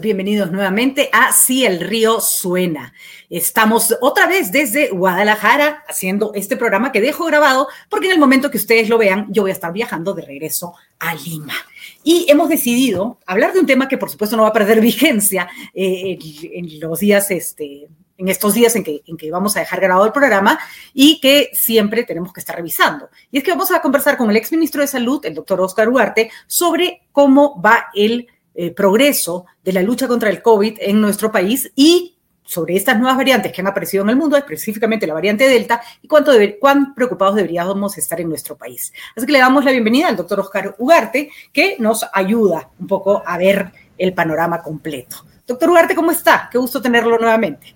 bienvenidos nuevamente a Si el río suena. Estamos otra vez desde Guadalajara haciendo este programa que dejo grabado porque en el momento que ustedes lo vean yo voy a estar viajando de regreso a Lima. Y hemos decidido hablar de un tema que por supuesto no va a perder vigencia eh, en, los días, este, en estos días en que, en que vamos a dejar grabado el programa y que siempre tenemos que estar revisando. Y es que vamos a conversar con el exministro de Salud, el doctor Oscar Ugarte, sobre cómo va el eh, progreso de la lucha contra el COVID en nuestro país y sobre estas nuevas variantes que han aparecido en el mundo, específicamente la variante Delta, y cuánto cuán preocupados deberíamos estar en nuestro país. Así que le damos la bienvenida al doctor Oscar Ugarte, que nos ayuda un poco a ver el panorama completo. Doctor Ugarte, ¿cómo está? Qué gusto tenerlo nuevamente.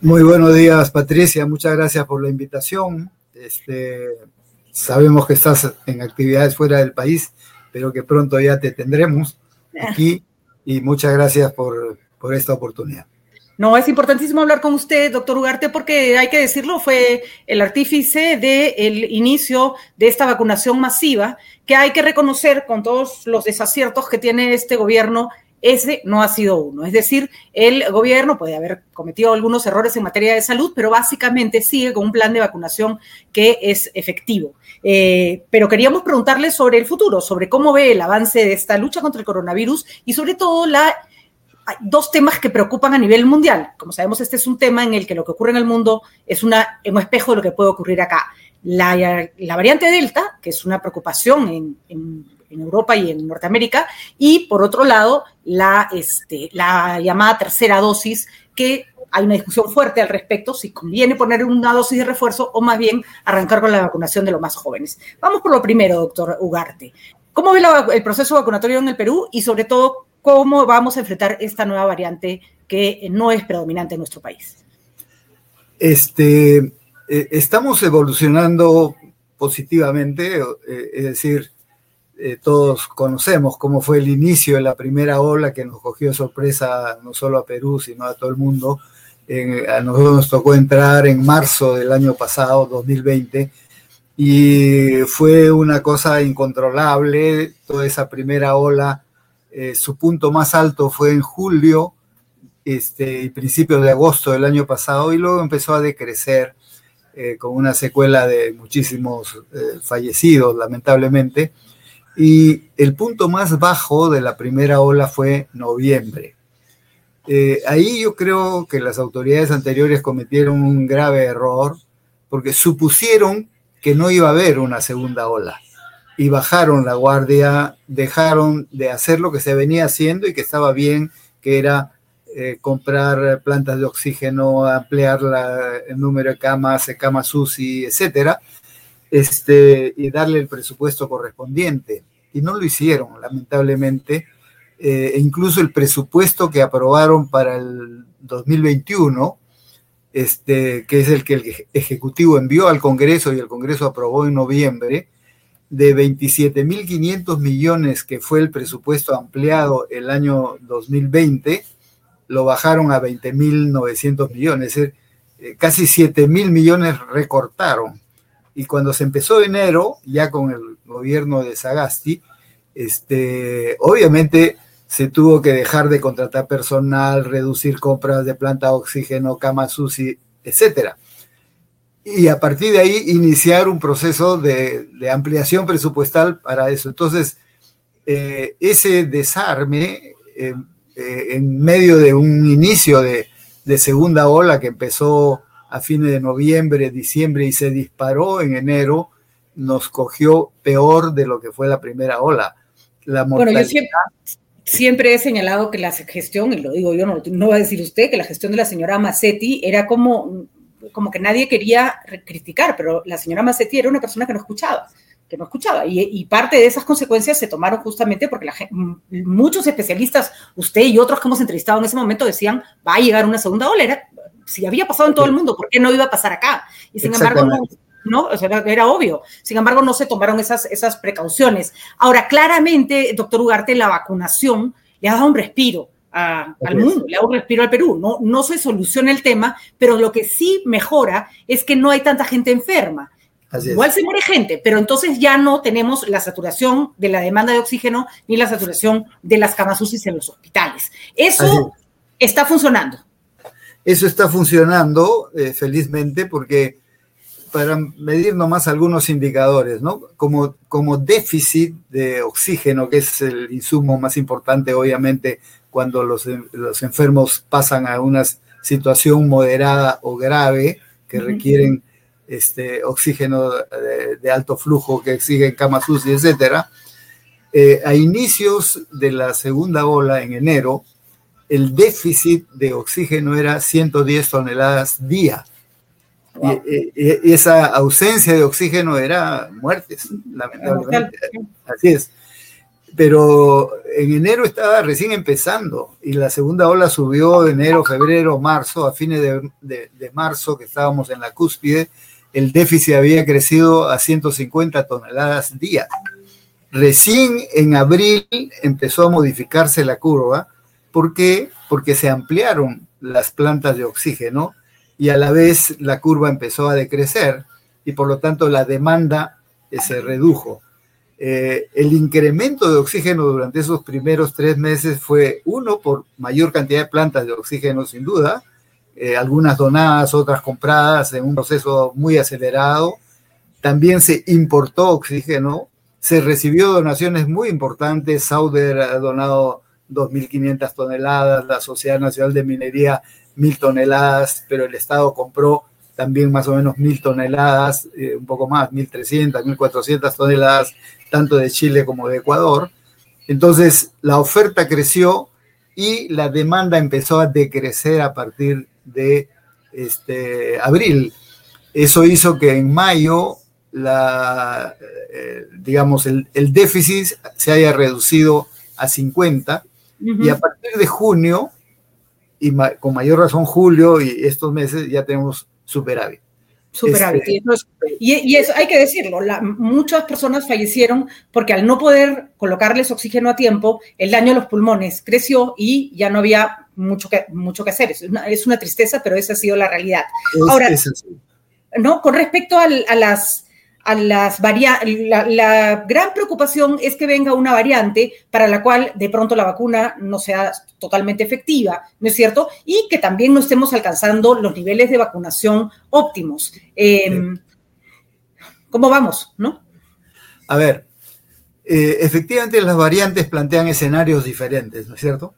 Muy buenos días, Patricia. Muchas gracias por la invitación. Este, sabemos que estás en actividades fuera del país, pero que pronto ya te tendremos aquí y muchas gracias por, por esta oportunidad. No, es importantísimo hablar con usted, doctor Ugarte, porque hay que decirlo, fue el artífice del inicio de esta vacunación masiva, que hay que reconocer con todos los desaciertos que tiene este gobierno, ese no ha sido uno. Es decir, el gobierno puede haber cometido algunos errores en materia de salud, pero básicamente sigue con un plan de vacunación que es efectivo. Eh, pero queríamos preguntarle sobre el futuro, sobre cómo ve el avance de esta lucha contra el coronavirus y sobre todo la dos temas que preocupan a nivel mundial. Como sabemos, este es un tema en el que lo que ocurre en el mundo es una, un espejo de lo que puede ocurrir acá. La, variante Delta, que es una preocupación en, Europa y en Norteamérica, y por otro lado, la, este, la llamada tercera dosis, que hay una discusión fuerte al respecto, si conviene poner una dosis de refuerzo o más bien arrancar con la vacunación de los más jóvenes. Vamos por lo primero, doctor Ugarte. ¿Cómo ve el proceso vacunatorio en el Perú y sobre todo cómo vamos a enfrentar esta nueva variante que no es predominante en nuestro país? Este, eh, estamos evolucionando positivamente, eh, es decir, eh, todos conocemos cómo fue el inicio de la primera ola que nos cogió sorpresa no solo a Perú, sino a todo el mundo. a nosotros nos tocó entrar en marzo del año pasado, 2020, y fue una cosa incontrolable, toda esa primera ola eh, su punto más alto fue en julio este, y principios de agosto del año pasado y luego empezó a decrecer eh, con una secuela de muchísimos fallecidos, lamentablemente. Y el punto más bajo de la primera ola fue noviembre. ahí yo creo que las autoridades anteriores cometieron un grave error porque supusieron que no iba a haber una segunda ola y bajaron la guardia, dejaron de hacer lo que se venía haciendo y que estaba bien, que era eh, comprar plantas de oxígeno, ampliar el número de camas, camas UCI, etcétera, este, y darle el presupuesto correspondiente. Y no lo hicieron, lamentablemente. Eh, e incluso el presupuesto que aprobaron para el 2021, este, que es el que el Ejecutivo envió al Congreso y el Congreso aprobó en noviembre, de 27.500 millones que fue el presupuesto ampliado el año 2020, lo bajaron a 20.900 millones, es decir, eh, casi 7.000 millones recortaron. Y cuando se empezó enero, ya con el gobierno de Sagasti, este, obviamente se tuvo que dejar de contratar personal, reducir compras de planta de oxígeno, camas UCI, etcétera y a partir de ahí iniciar un proceso de, ampliación presupuestal para eso. Entonces, eh, ese desarme eh, eh, en medio de un inicio de, segunda ola que empezó a fines de noviembre, diciembre y se disparó en enero, nos cogió peor de lo que fue la primera ola. La Bueno, yo siempre, siempre, he señalado que la gestión, y lo digo yo, no, no va a decir usted, que la gestión de la señora Massetti era como como que nadie quería criticar, pero la señora Massetti era una persona que no escuchaba, que no escuchaba. Y, parte de esas consecuencias se tomaron justamente porque la, muchos especialistas, usted y otros que hemos entrevistado en ese momento, decían, va a llegar una segunda ola. Si había pasado en todo el mundo, ¿por qué no iba a pasar acá? Y sin embargo, no, era, obvio. Sin embargo, no se tomaron esas, esas precauciones. Ahora, claramente, doctor Ugarte, la vacunación le ha dado un respiro al mundo, le hago un respiro al Perú. No, no se soluciona el tema, pero lo que sí mejora es que no hay tanta gente enferma. Igual se muere gente, pero entonces ya no tenemos la saturación de la demanda de oxígeno ni la saturación de las camas UCI en los hospitales. Eso está funcionando. Eso está funcionando eh, felizmente porque para medir nomás algunos indicadores, ¿no? Como, como déficit de oxígeno, que es el insumo más importante, obviamente, cuando los, los enfermos pasan a una situación moderada o grave que requieren este, oxígeno de, alto flujo que exigen camas UCI, etcétera. Eh, a inicios de la segunda ola, en enero, el déficit de oxígeno era 110 toneladas día. Y, esa ausencia de oxígeno era muertes, lamentablemente. Así es. Pero en enero estaba recién empezando y la segunda ola subió enero, febrero, marzo, a fines de, de marzo, que estábamos en la cúspide, el déficit había crecido a 150 toneladas día. Recién en abril empezó a modificarse la curva. ¿Por qué? Porque se ampliaron las plantas de oxígeno y a la vez la curva empezó a decrecer y por lo tanto la demanda eh, se redujo. Eh, el incremento de oxígeno durante esos primeros tres meses fue uno por mayor cantidad de plantas de oxígeno sin duda, eh, algunas donadas, otras compradas en un proceso muy acelerado. También se importó oxígeno, se recibió donaciones muy importantes. Sauder ha donado 2.500 toneladas, la Sociedad Nacional de Minería 1.000 toneladas, pero el Estado compró también más o menos 1.000 toneladas, eh, un poco más, 1.300, 1.400 toneladas, tanto de Chile como de Ecuador. Entonces, la oferta creció y la demanda empezó a decrecer a partir de este, abril. Eso hizo que en mayo la, eh, digamos, el, déficit se haya reducido a 50 y a partir de junio, y con mayor razón julio y estos meses, ya tenemos superávit. Superávit. Este, y, eso hay que decirlo, muchas personas fallecieron porque al no poder colocarles oxígeno a tiempo, el daño a los pulmones creció y ya no había mucho que, mucho que hacer. Es una, es una tristeza, pero esa ha sido la realidad. Ahora, ¿no? con respecto a las a las variantes, la, gran preocupación es que venga una variante para la cual de pronto la vacuna no sea totalmente efectiva, ¿no es cierto? Y que también no estemos alcanzando los niveles de vacunación óptimos. Em, ¿Cómo vamos, no? A ver, eh, efectivamente las variantes plantean escenarios diferentes, ¿no es cierto?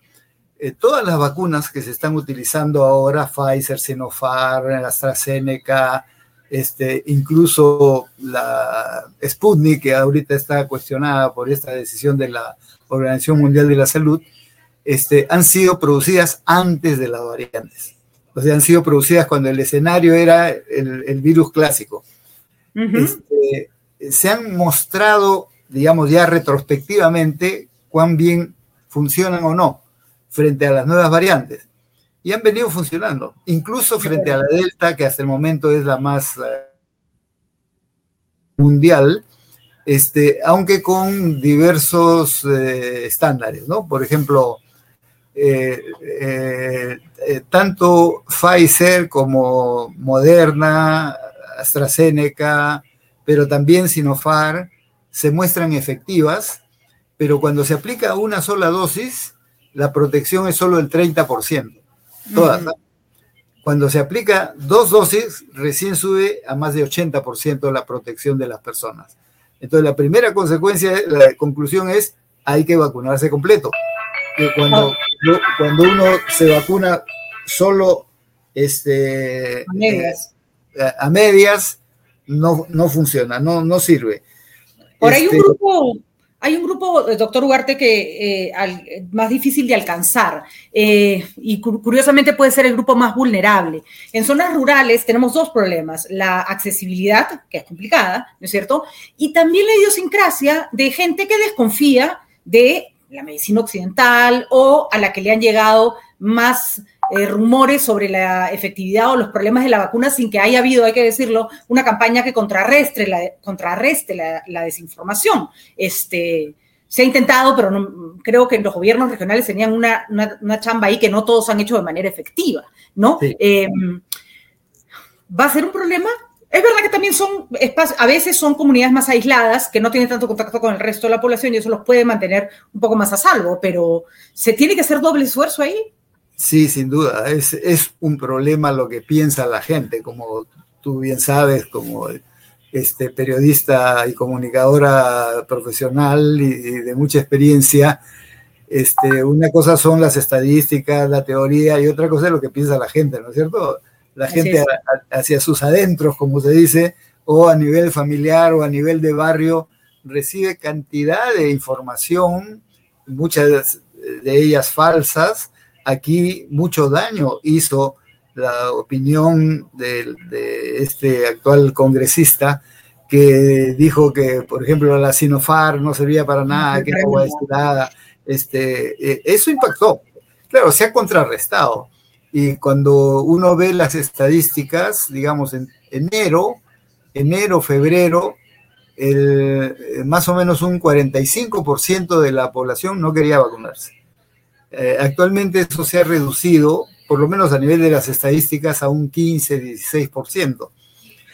Eh, todas las vacunas que se están utilizando ahora, Pfizer, Sinopharm, AstraZeneca, este, incluso la Sputnik, que ahorita está cuestionada por esta decisión de la Organización Mundial de la Salud, este, han sido producidas antes de las variantes. O sea, han sido producidas cuando el escenario era el, virus clásico. Este, se han mostrado, digamos, ya retrospectivamente cuán bien funcionan o no frente a las nuevas variantes y han venido funcionando, incluso frente a la Delta, que hasta el momento es la más eh, mundial, este, aunque con diversos eh, estándares, ¿no? Por ejemplo, eh, tanto Pfizer como Moderna, AstraZeneca, pero también Sinopharm, se muestran efectivas, pero cuando se aplica una sola dosis, la protección es solo el 30% todas. Cuando se aplica dos dosis, recién sube a más de 80% la protección de las personas. Entonces, la primera consecuencia, la conclusión es, hay que vacunarse completo. cuando, cuando uno se vacuna solo este, a medias, eh, a medias no, no funciona, no, no sirve. Por ahí un este, grupo hay un grupo, eh, doctor Ugarte, que eh, más difícil de alcanzar eh, y curiosamente puede ser el grupo más vulnerable. En zonas rurales tenemos dos problemas, la accesibilidad, que es complicada, ¿no es cierto? Y también la idiosincrasia de gente que desconfía de la medicina occidental o a la que le han llegado más eh, rumores sobre la efectividad o los problemas de la vacuna sin que haya habido, hay que decirlo, una campaña que contrarrestre la, contrarreste la, desinformación. Este, se ha intentado, pero no, creo que los gobiernos regionales tenían una, chamba ahí que no todos han hecho de manera efectiva, ¿no? Em, ¿Va a ser un problema? Es verdad que también son a veces son comunidades más aisladas que no tienen tanto contacto con el resto de la población y eso los puede mantener un poco más a salvo, pero ¿se tiene que hacer doble esfuerzo ahí? Sí, sin duda, es, es un problema lo que piensa la gente, como tú bien sabes, como este, periodista y comunicadora profesional y, de mucha experiencia, este, una cosa son las estadísticas, la teoría y otra cosa es lo que piensa la gente, ¿no es cierto? la gente hacia sus adentros, como se dice, o a nivel familiar o a nivel de barrio, recibe cantidad de información, muchas de ellas falsas. Aquí mucho daño hizo la opinión de, este actual congresista que dijo que, por ejemplo, la Sinofar no servía para nada, que no nada. Este, eh, eso impactó. Claro, se ha contrarrestado y cuando uno ve las estadísticas, digamos, en enero, enero, febrero, el, eh, más o menos un 45% de la población no quería vacunarse. Eh, actualmente eso se ha reducido, por lo menos a nivel de las estadísticas, a un 15, 16%.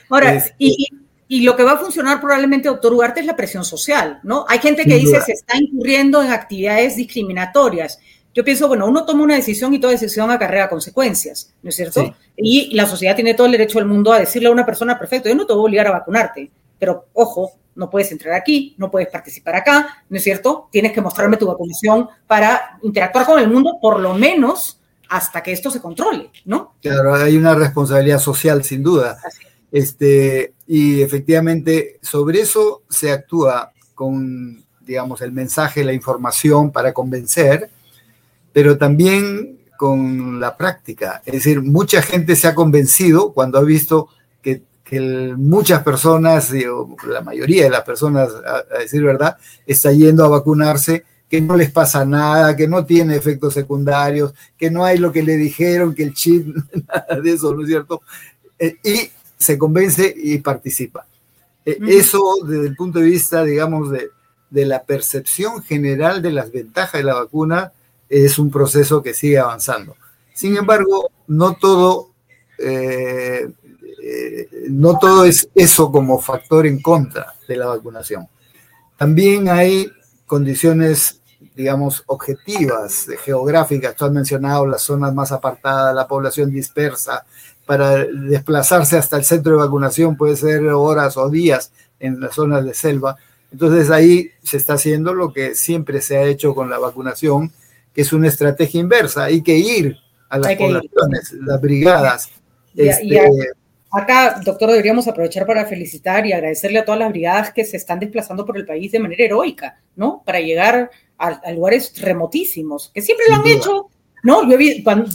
Ahora, y, y, lo que va a funcionar probablemente, doctor Ugarte, es la presión social, ¿no? Hay gente que dice se está incurriendo en actividades discriminatorias yo pienso, bueno, uno toma una decisión y toda decisión acarrea consecuencias, ¿no es cierto? Y la sociedad tiene todo el derecho del mundo a decirle a una persona, perfecto, yo no te voy a obligar a vacunarte, pero ojo, no puedes entrar aquí, no puedes participar acá, ¿no es cierto? Tienes que mostrarme tu vacunación para interactuar con el mundo, por lo menos hasta que esto se controle, ¿no? Claro, hay una responsabilidad social, sin duda. Este, y efectivamente, sobre eso se actúa con, digamos, el mensaje, la información para convencer, pero también con la práctica. Es decir, mucha gente se ha convencido cuando ha visto que, muchas personas, la mayoría de las personas, a, decir verdad, está yendo a vacunarse, que no les pasa nada, que no tiene efectos secundarios, que no hay lo que le dijeron, que el chip, nada de eso, ¿no es cierto? Eh, y se convence y participa. Eh, eso desde el punto de vista, digamos, de, de la percepción general de las ventajas de la vacuna, es un proceso que sigue avanzando. Sin embargo, no todo, eh, eh, no todo es eso como factor en contra de la vacunación. También hay condiciones, digamos, objetivas, geográficas. Tú has mencionado las zonas más apartadas, la población dispersa. Para desplazarse hasta el centro de vacunación puede ser horas o días en las zonas de selva. Entonces ahí se está haciendo lo que siempre se ha hecho con la vacunación, que es una estrategia inversa. Hay que ir a las poblaciones, las brigadas. Este, acá, doctor, deberíamos aprovechar para felicitar y agradecerle a todas las brigadas que se están desplazando por el país de manera heroica, ¿no? Para llegar a, lugares remotísimos, que siempre lo han hecho. ¿no? Yo cuando,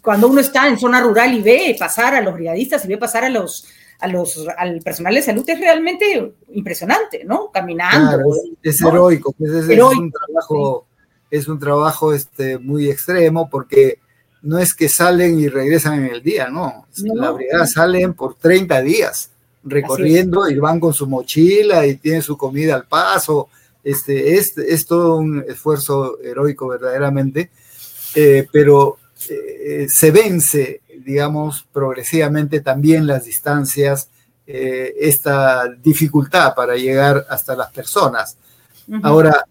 cuando, uno está en zona rural y ve pasar a los brigadistas y ve pasar a los, a los, al personal de salud es realmente impresionante, ¿no? Caminando. es, heroico, pues es, es, un trabajo es un trabajo este, muy extremo porque no es que salen y regresan en el día, no. La brigada salen por 30 días recorriendo y van con su mochila y tienen su comida al paso. Este, es, es todo un esfuerzo heroico verdaderamente, eh, pero eh, se vence, digamos, progresivamente también las distancias, eh, esta dificultad para llegar hasta las personas. Ahora,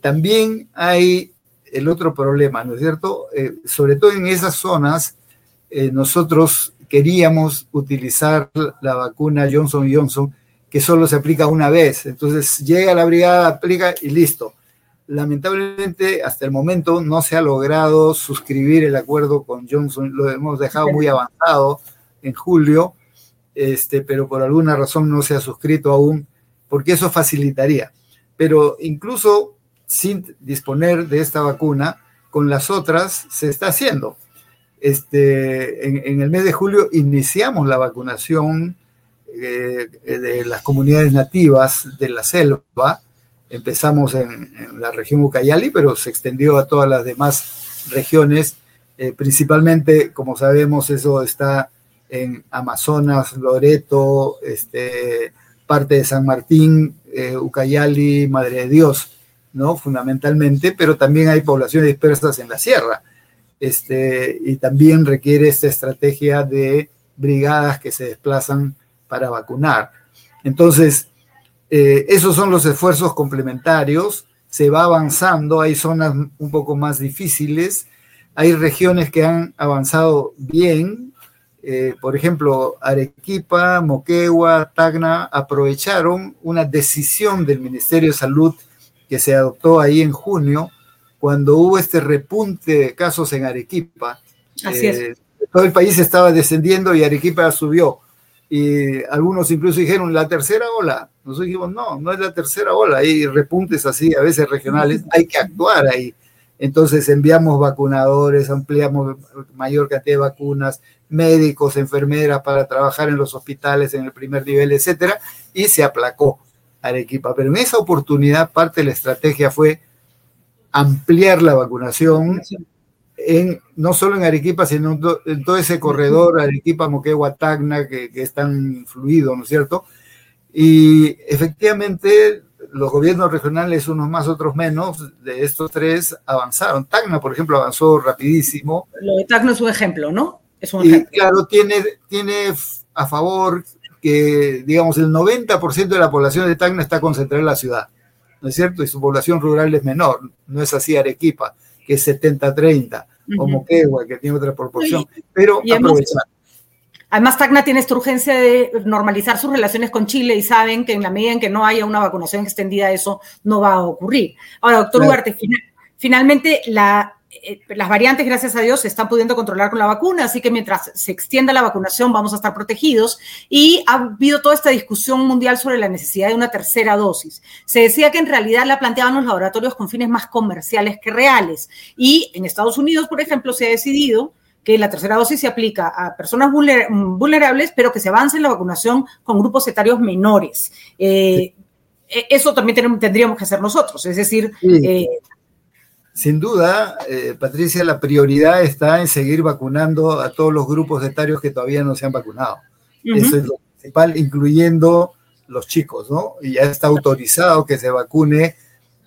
también hay el otro problema, ¿no es cierto? Eh, sobre todo en esas zonas, eh, nosotros queríamos utilizar la vacuna Johnson Johnson, que solo se aplica una vez. Entonces llega la brigada, aplica y listo. Lamentablemente, hasta el momento no se ha logrado suscribir el acuerdo con Johnson, lo hemos dejado muy avanzado en julio, este, pero por alguna razón no se ha suscrito aún, porque eso facilitaría. Pero incluso sin disponer de esta vacuna, con las otras se está haciendo. Este, en, el mes de julio iniciamos la vacunación eh, de las comunidades nativas de la selva. Empezamos en, la región Ucayali, pero se extendió a todas las demás regiones. Eh, principalmente, como sabemos, eso está en Amazonas, Loreto, este, parte de San Martín, eh, Ucayali, Madre de Dios. ¿No? Fundamentalmente, pero también hay poblaciones dispersas en la sierra. Este, y también requiere esta estrategia de brigadas que se desplazan para vacunar. Entonces, eh, esos son los esfuerzos complementarios, se va avanzando, hay zonas un poco más difíciles, hay regiones que han avanzado bien, eh, por ejemplo, Arequipa, Moquegua, Tacna aprovecharon una decisión del Ministerio de Salud que se adoptó ahí en junio, cuando hubo este repunte de casos en Arequipa. Así es. Eh, todo el país estaba descendiendo y Arequipa subió. Y algunos incluso dijeron, la tercera ola. Nosotros dijimos, no, no es la tercera ola. Hay repuntes así, a veces regionales, hay que actuar ahí. Entonces enviamos vacunadores, ampliamos mayor cantidad de vacunas, médicos, enfermeras para trabajar en los hospitales en el primer nivel, etcétera, y se aplacó Arequipa. Pero en esa oportunidad parte de la estrategia fue ampliar la vacunación en, no solo en Arequipa, sino en todo ese corredor Arequipa, Moquegua, Tacna, que, que es tan fluido, ¿no es cierto? Y efectivamente los gobiernos regionales, unos más, otros menos, de estos tres avanzaron. Tacna, por ejemplo, avanzó rapidísimo. Lo de Tacna es un ejemplo, ¿no? Es un y claro, tiene, tiene a favor que, digamos, el 90% de la población de Tacna está concentrada en la ciudad, ¿no es cierto? Y su población rural es menor, no es así Arequipa, que es 70-30, o Moquegua, que tiene otra proporción, pero aprovechar. Además, Tacna tiene esta urgencia de normalizar sus relaciones con Chile y saben que en la medida en que no haya una vacunación extendida, eso no va a ocurrir. Ahora, doctor Ugarte, finalmente la, eh, las variantes, gracias a Dios, se están pudiendo controlar con la vacuna, así que mientras se extienda la vacunación vamos a estar protegidos. Y ha habido toda esta discusión mundial sobre la necesidad de una tercera dosis. Se decía que en realidad la planteaban los laboratorios con fines más comerciales que reales. Y en Estados Unidos, por ejemplo, se ha decidido que la tercera dosis se aplica a personas vulnerables, pero que se avance en la vacunación con grupos etarios menores. Eh, e, eso también tendríamos que hacer nosotros, es decir... Eh, Sin duda, eh, Patricia, la prioridad está en seguir vacunando a todos los grupos etarios que todavía no se han vacunado. Eso es lo principal, incluyendo los chicos, ¿no? Y ya está autorizado que se vacune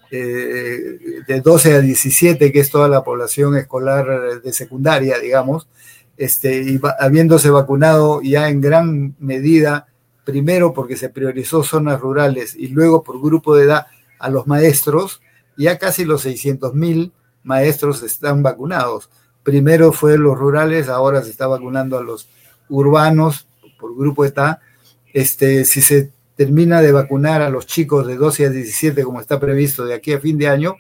eh, de 12 a 17, que es toda la población escolar de secundaria, digamos, este, y habiéndose vacunado ya en gran medida, primero porque se priorizó zonas rurales y luego por grupo de edad a los maestros, ya casi los 600 mil maestros están vacunados. Primero fue los rurales, ahora se está vacunando a los urbanos por grupo edad. Este, si se termina de vacunar a los chicos de 12 a 17 como está previsto de aquí a fin de año,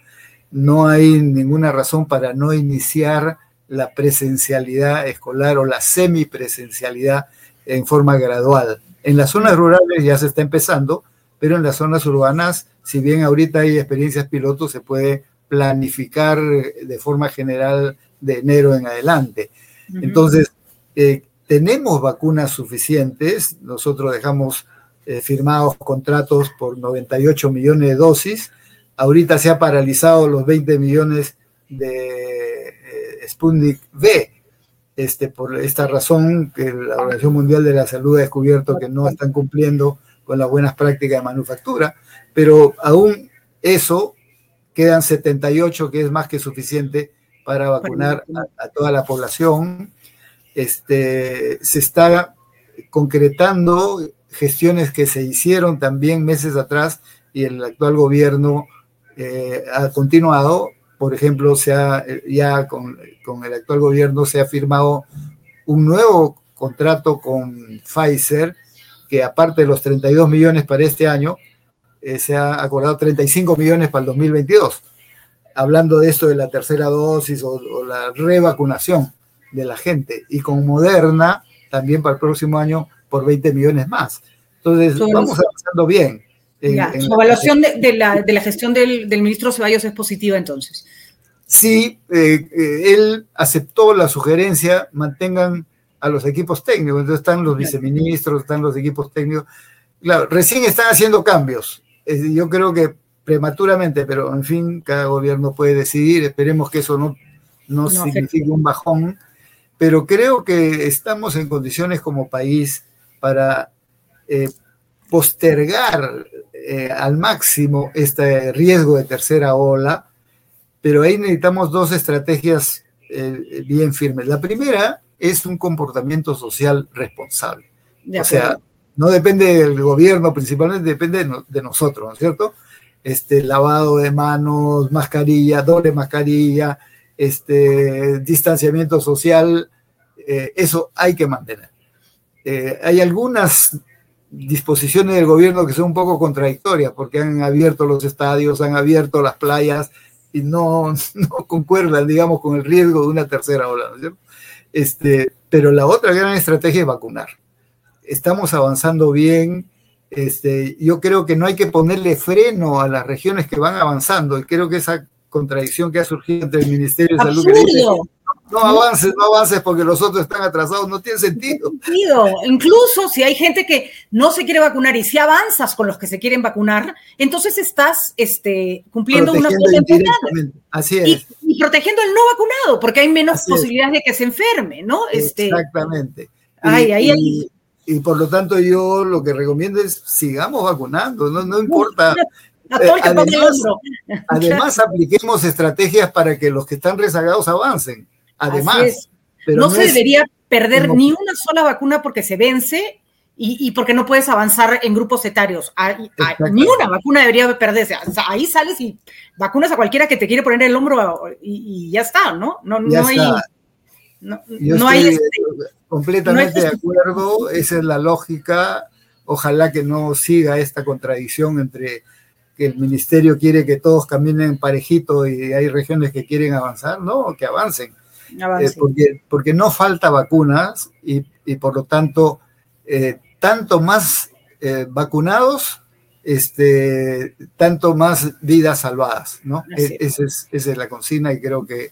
no hay ninguna razón para no iniciar la presencialidad escolar o la semipresencialidad en forma gradual. En las zonas rurales ya se está empezando, pero en las zonas urbanas, si bien ahorita hay experiencias pilotos, se puede planificar de forma general de enero en adelante. Entonces, eh, tenemos vacunas suficientes, nosotros dejamos eh, firmados contratos por 98 millones de dosis. Ahorita se ha paralizado los 20 millones de eh, Sputnik V. Este, por esta razón que la Organización Mundial de la Salud ha descubierto que no están cumpliendo con las buenas prácticas de manufactura, pero aún eso quedan 78, que es más que suficiente para vacunar a, toda la población. Este, se está concretando gestiones que se hicieron también meses atrás y el actual gobierno eh, ha continuado. Por ejemplo, se ha, ya con, el actual gobierno se ha firmado un nuevo contrato con Pfizer, que aparte de los 32 millones para este año, eh, se ha acordado 35 millones para el 2022, hablando de esto de la tercera dosis o, o la revacunación de la gente. Y con Moderna, también para el próximo año, por 20 millones más. Entonces, vamos avanzando bien. su evaluación de, la, gestión del, ministro Ceballos es positiva entonces. Sí, eh, eh, él aceptó la sugerencia, mantengan a los equipos técnicos, entonces están los viceministros, están los equipos técnicos. Claro, recién están haciendo cambios. yo creo que prematuramente, pero en fin, cada gobierno puede decidir, esperemos que eso no, no, signifique un bajón, pero creo que estamos en condiciones como país para eh, postergar eh, al máximo este riesgo de tercera ola, pero ahí necesitamos dos estrategias eh, bien firmes. La primera es un comportamiento social responsable. o sea, No depende del gobierno, principalmente depende de, nosotros, ¿no es cierto? Este, lavado de manos, mascarilla, doble mascarilla, este, distanciamiento social, eh, eso hay que mantener. Eh, hay algunas disposiciones del gobierno que son un poco contradictorias, porque han abierto los estadios, han abierto las playas y no, no concuerdan, digamos, con el riesgo de una tercera ola, ¿no es cierto? Este, pero la otra gran estrategia es vacunar. Estamos avanzando bien. Este, yo creo que no hay que ponerle freno a las regiones que van avanzando y creo que esa contradicción que ha surgido entre el Ministerio de Salud no avances, no avances porque los otros están atrasados, no tiene sentido. sentido. Incluso si hay gente que no se quiere vacunar y si avanzas con los que se quieren vacunar, entonces estás este, cumpliendo una Así es. Y, protegiendo al no vacunado, porque hay menos posibilidades de que se enferme, ¿no? Este, Exactamente. y, y, por lo tanto yo lo que recomiendo es sigamos vacunando, no, no importa. Eh, además, además, apliquemos estrategias para que los que están rezagados avancen. Además, no, se debería perder ni una sola vacuna porque se vence y, porque no puedes avanzar en grupos etarios. ni una vacuna debería perderse. ahí sales y vacunas a cualquiera que te quiere poner el hombro y, ya está, ¿no? No, no hay. No, hay este, completamente de acuerdo, esa es la lógica. Ojalá que no siga esta contradicción entre que el ministerio quiere que todos caminen parejito y hay regiones que quieren avanzar, no, que avancen. Eh, porque, porque no falta vacunas y, por lo tanto, eh, tanto más eh, vacunados, este, tanto más vidas salvadas, ¿no? E, esa es, esa es la consigna y creo que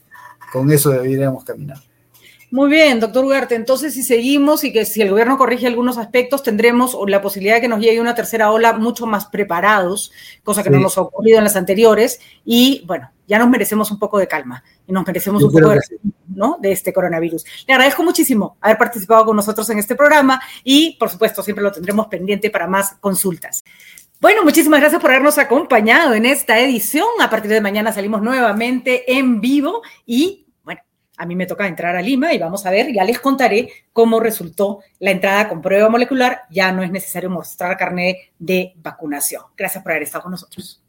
con eso deberíamos caminar. Muy bien, doctor Ugarte. Entonces, si seguimos y que si el gobierno corrige algunos aspectos, tendremos la posibilidad de que nos llegue una tercera ola mucho más preparados, cosa que no nos ha ocurrido en las anteriores. Y bueno, ya nos merecemos un poco de calma y nos merecemos un poco de, ¿no? de este coronavirus. Le agradezco muchísimo haber participado con nosotros en este programa y, por supuesto, siempre lo tendremos pendiente para más consultas. Bueno, muchísimas gracias por habernos acompañado en esta edición. A partir de mañana salimos nuevamente en vivo y a mí me toca entrar a Lima y vamos a ver, ya les contaré cómo resultó la entrada con prueba molecular. Ya no es necesario mostrar carnet de vacunación. Gracias por haber estado con nosotros.